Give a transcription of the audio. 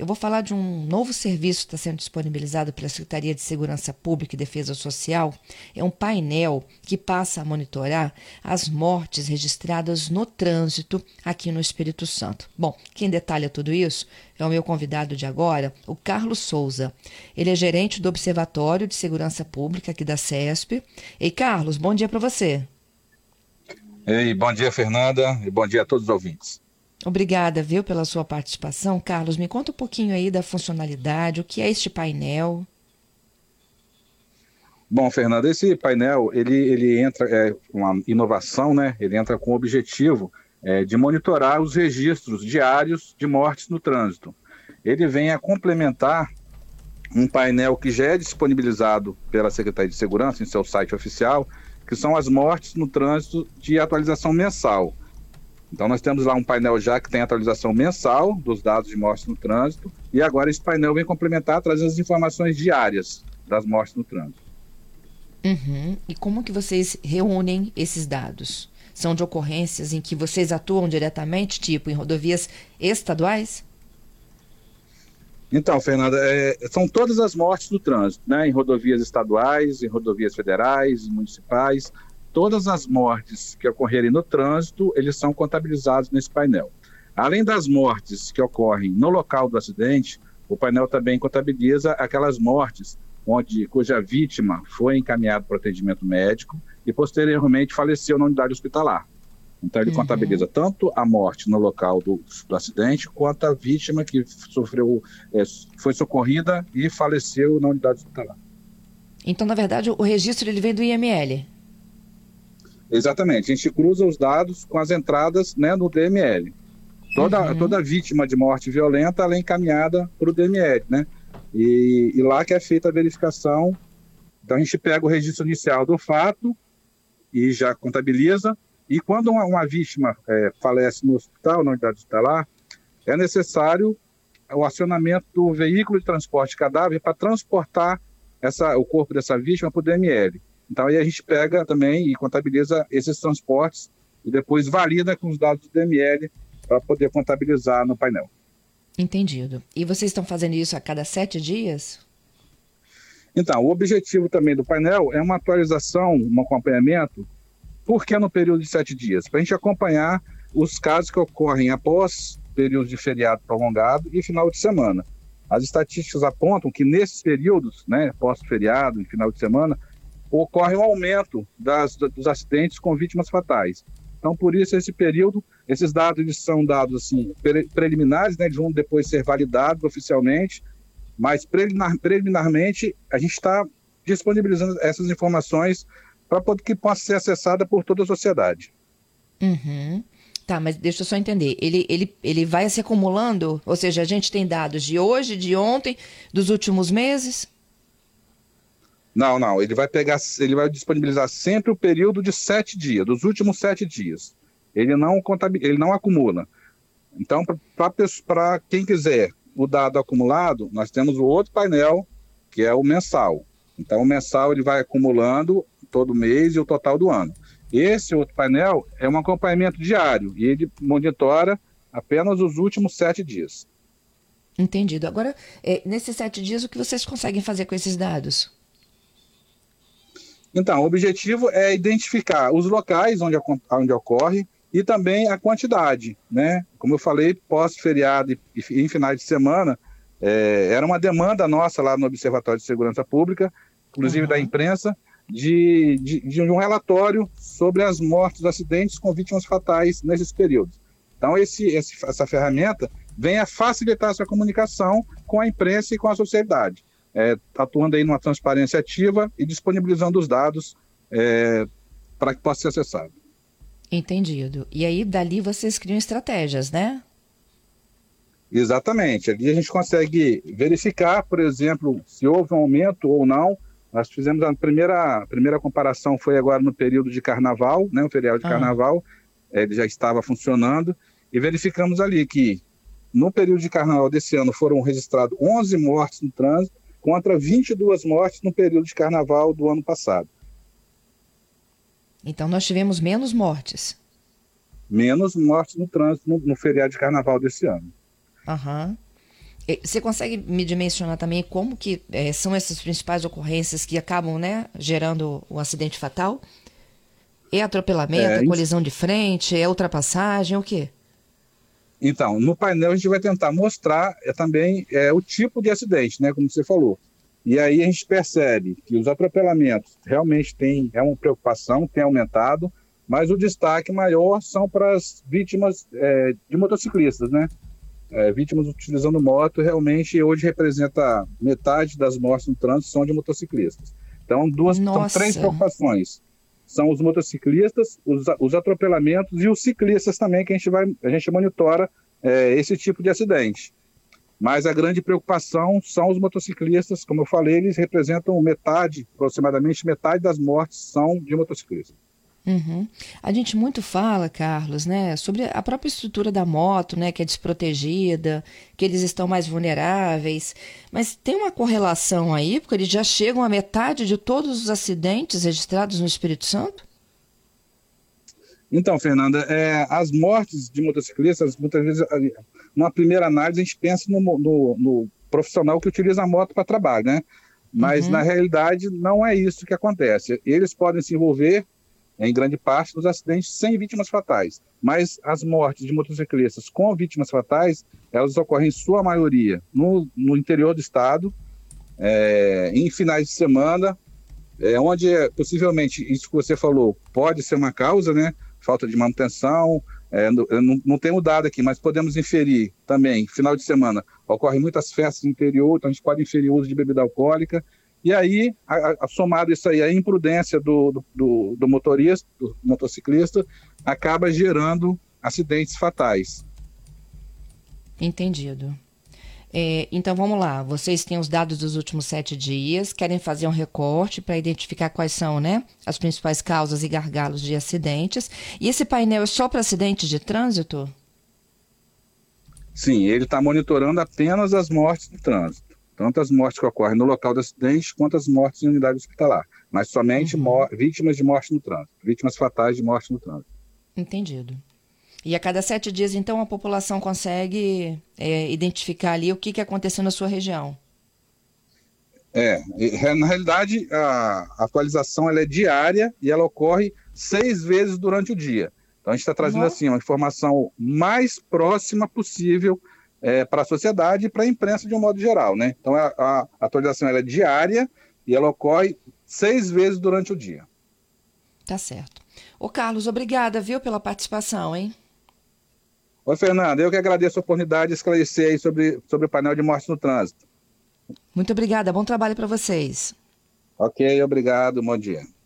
eu vou falar de um novo serviço que está sendo disponibilizado pela Secretaria de Segurança Pública e Defesa Social. É um painel que passa a monitorar as mortes registradas no trânsito aqui no Espírito Santo. Bom, quem detalha tudo isso é o meu convidado de agora, o Carlos Souza. Ele é gerente do Observatório de Segurança Pública aqui da CESP. Ei, Carlos, bom dia para você. Ei, bom dia, Fernanda, e bom dia a todos os ouvintes. Obrigada, viu, pela sua participação. Carlos, me conta um pouquinho aí da funcionalidade, o que é este painel? Bom, Fernando, esse painel, ele, ele entra, é uma inovação, né? Ele entra com o objetivo é, de monitorar os registros diários de mortes no trânsito. Ele vem a complementar um painel que já é disponibilizado pela Secretaria de Segurança em seu site oficial, que são as mortes no trânsito de atualização mensal. Então nós temos lá um painel já que tem atualização mensal dos dados de mortes no trânsito e agora esse painel vem complementar trazendo as informações diárias das mortes no trânsito. Uhum. E como que vocês reúnem esses dados? São de ocorrências em que vocês atuam diretamente, tipo em rodovias estaduais? Então, Fernanda, é, são todas as mortes no trânsito, né? Em rodovias estaduais, em rodovias federais, municipais todas as mortes que ocorrerem no trânsito, eles são contabilizados nesse painel. Além das mortes que ocorrem no local do acidente, o painel também contabiliza aquelas mortes onde cuja vítima foi encaminhada para atendimento médico e posteriormente faleceu na unidade hospitalar. Então ele uhum. contabiliza tanto a morte no local do, do, acidente quanto a vítima que sofreu, é, foi socorrida e faleceu na unidade hospitalar. Então, na verdade, o registro ele vem do IML. Exatamente. A gente cruza os dados com as entradas né, no DML. Toda, uhum. toda vítima de morte violenta ela é encaminhada para o DML, né? E, e, lá que é feita a verificação. Então a gente pega o registro inicial do fato e já contabiliza. E quando uma, uma vítima é, falece no hospital, na unidade hospitalar, é necessário o acionamento do veículo de transporte de cadáver para transportar essa, o corpo dessa vítima para o DML. Então aí a gente pega também e contabiliza esses transportes e depois valida com os dados do DML para poder contabilizar no painel. Entendido. E vocês estão fazendo isso a cada sete dias? Então, o objetivo também do painel é uma atualização, um acompanhamento, por que no período de sete dias? Para a gente acompanhar os casos que ocorrem após período de feriado prolongado e final de semana. As estatísticas apontam que nesses períodos, né, pós-feriado e final de semana, ocorre um aumento das, dos acidentes com vítimas fatais. Então, por isso, esse período, esses dados eles são dados assim, preliminares, né, eles vão depois ser validados oficialmente, mas preliminar, preliminarmente a gente está disponibilizando essas informações para que possa ser acessada por toda a sociedade. Uhum. Tá, mas deixa eu só entender. Ele, ele, ele vai se acumulando? Ou seja, a gente tem dados de hoje, de ontem, dos últimos meses? Não, não. Ele vai pegar, ele vai disponibilizar sempre o período de sete dias, dos últimos sete dias. Ele não ele não acumula. Então, para quem quiser o dado acumulado, nós temos o outro painel, que é o mensal. Então, o mensal ele vai acumulando todo mês e o total do ano. Esse outro painel é um acompanhamento diário e ele monitora apenas os últimos sete dias. Entendido. Agora, é, nesses sete dias, o que vocês conseguem fazer com esses dados? Então, o objetivo é identificar os locais onde, onde ocorre e também a quantidade, né? Como eu falei, pós-feriado e, em finais de semana, é, era uma demanda nossa lá no Observatório de Segurança Pública, inclusive uhum. da imprensa, de, de, de, um relatório sobre as mortes, acidentes com vítimas fatais nesses períodos. Então, esse, esse, essa ferramenta vem a facilitar essa comunicação com a imprensa e com a sociedade é, atuando aí numa transparência ativa e disponibilizando os dados é, para que possa ser acessado. Entendido. E aí, dali vocês criam estratégias, né? Exatamente. Ali a gente consegue verificar, por exemplo, se houve um aumento ou não. Nós fizemos a primeira, a primeira comparação foi agora no período de carnaval, né, o feriado de ah. carnaval, ele já estava funcionando, e verificamos ali que no período de carnaval desse ano foram registrados 11 mortes no trânsito, contra 22 mortes no período de carnaval do ano passado. Então nós tivemos menos mortes. Menos mortes no trânsito no, no feriado de carnaval desse ano. Aham. Você consegue me dimensionar também como que é, são essas principais ocorrências que acabam né, gerando o um acidente fatal? É atropelamento, é, é colisão de frente, é ultrapassagem, é o quê? Então, no painel a gente vai tentar mostrar é, também é, o tipo de acidente, né, como você falou. E aí a gente percebe que os atropelamentos realmente têm é uma preocupação, tem aumentado, mas o destaque maior são para as vítimas é, de motociclistas, né? É, vítimas utilizando moto realmente hoje representa metade das mortes no trânsito são de motociclistas. Então, duas, são três preocupações são os motociclistas, os, os, atropelamentos e os ciclistas também, que a gente, vai, a gente monitora é, esse tipo de acidente. Mas a grande preocupação são os motociclistas, como eu falei, eles representam metade, aproximadamente metade das mortes são de motociclistas. Uhum. A gente muito fala, Carlos, né, sobre a própria estrutura da moto, né, que é desprotegida, que eles estão mais vulneráveis, mas tem uma correlação aí, porque eles já chegam à metade de todos os acidentes registrados no Espírito Santo? Então, Fernanda, é, as mortes de motociclistas, muitas vezes, numa primeira análise, a gente pensa no, no, no profissional que utiliza a moto para trabalho, né? Mas, uhum. na realidade, não é isso que acontece. Eles podem se envolver em grande parte dos acidentes sem vítimas fatais. Mas as mortes de motociclistas com vítimas fatais, elas ocorrem em sua maioria no, no interior do estado, é, em finais de semana, é, onde possivelmente isso que você falou pode ser uma causa, né? Falta de manutenção, é, não, não temos dado aqui, mas podemos inferir também, final de semana, ocorrem muitas festas no interior, então a gente pode inferir o uso de bebida alcoólica, e aí, a, a, somado isso aí, a imprudência do, do, do, motorista, do motociclista, acaba gerando acidentes fatais. Entendido. É, então vamos lá, vocês têm os dados dos últimos sete dias, querem fazer um recorte para identificar quais são né, as principais causas e gargalos de acidentes. E esse painel é só para acidentes de trânsito? Sim, ele está monitorando apenas as mortes de trânsito tanto as mortes que ocorrem no local do acidente quanto as mortes em unidade hospitalar, mas somente uhum. vítimas de morte no trânsito, vítimas fatais de morte no trânsito. Entendido. E a cada sete dias, então, a população consegue é, identificar ali o que, que aconteceu na sua região? É, na realidade, a atualização ela é diária e ela ocorre seis vezes durante o dia. Então, a gente está trazendo assim, uma informação mais próxima possível é, para a sociedade e para a imprensa de um modo geral. Né? Então a, a atualização é diária e ela ocorre seis vezes durante o dia. Tá certo. Ô Carlos, obrigada, viu, pela participação, hein? Oi, Fernanda, eu que agradeço a oportunidade de esclarecer aí sobre, sobre o painel de morte no trânsito. Muito obrigada, bom trabalho para vocês. Ok, obrigado, bom dia.